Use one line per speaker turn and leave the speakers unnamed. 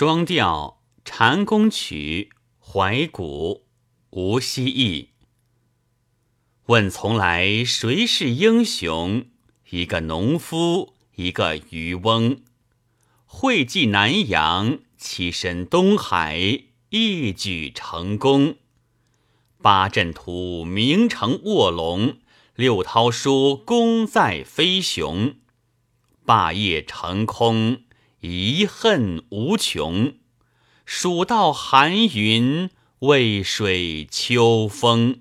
双调《禅宫曲》怀古吴希义。问从来谁是英雄？一个农夫，一个渔翁。会稽南阳，栖身东海，一举成功。八阵图名成卧龙，六韬书功在飞熊。霸业成空，遗恨无穷。蜀道寒云，渭水秋风。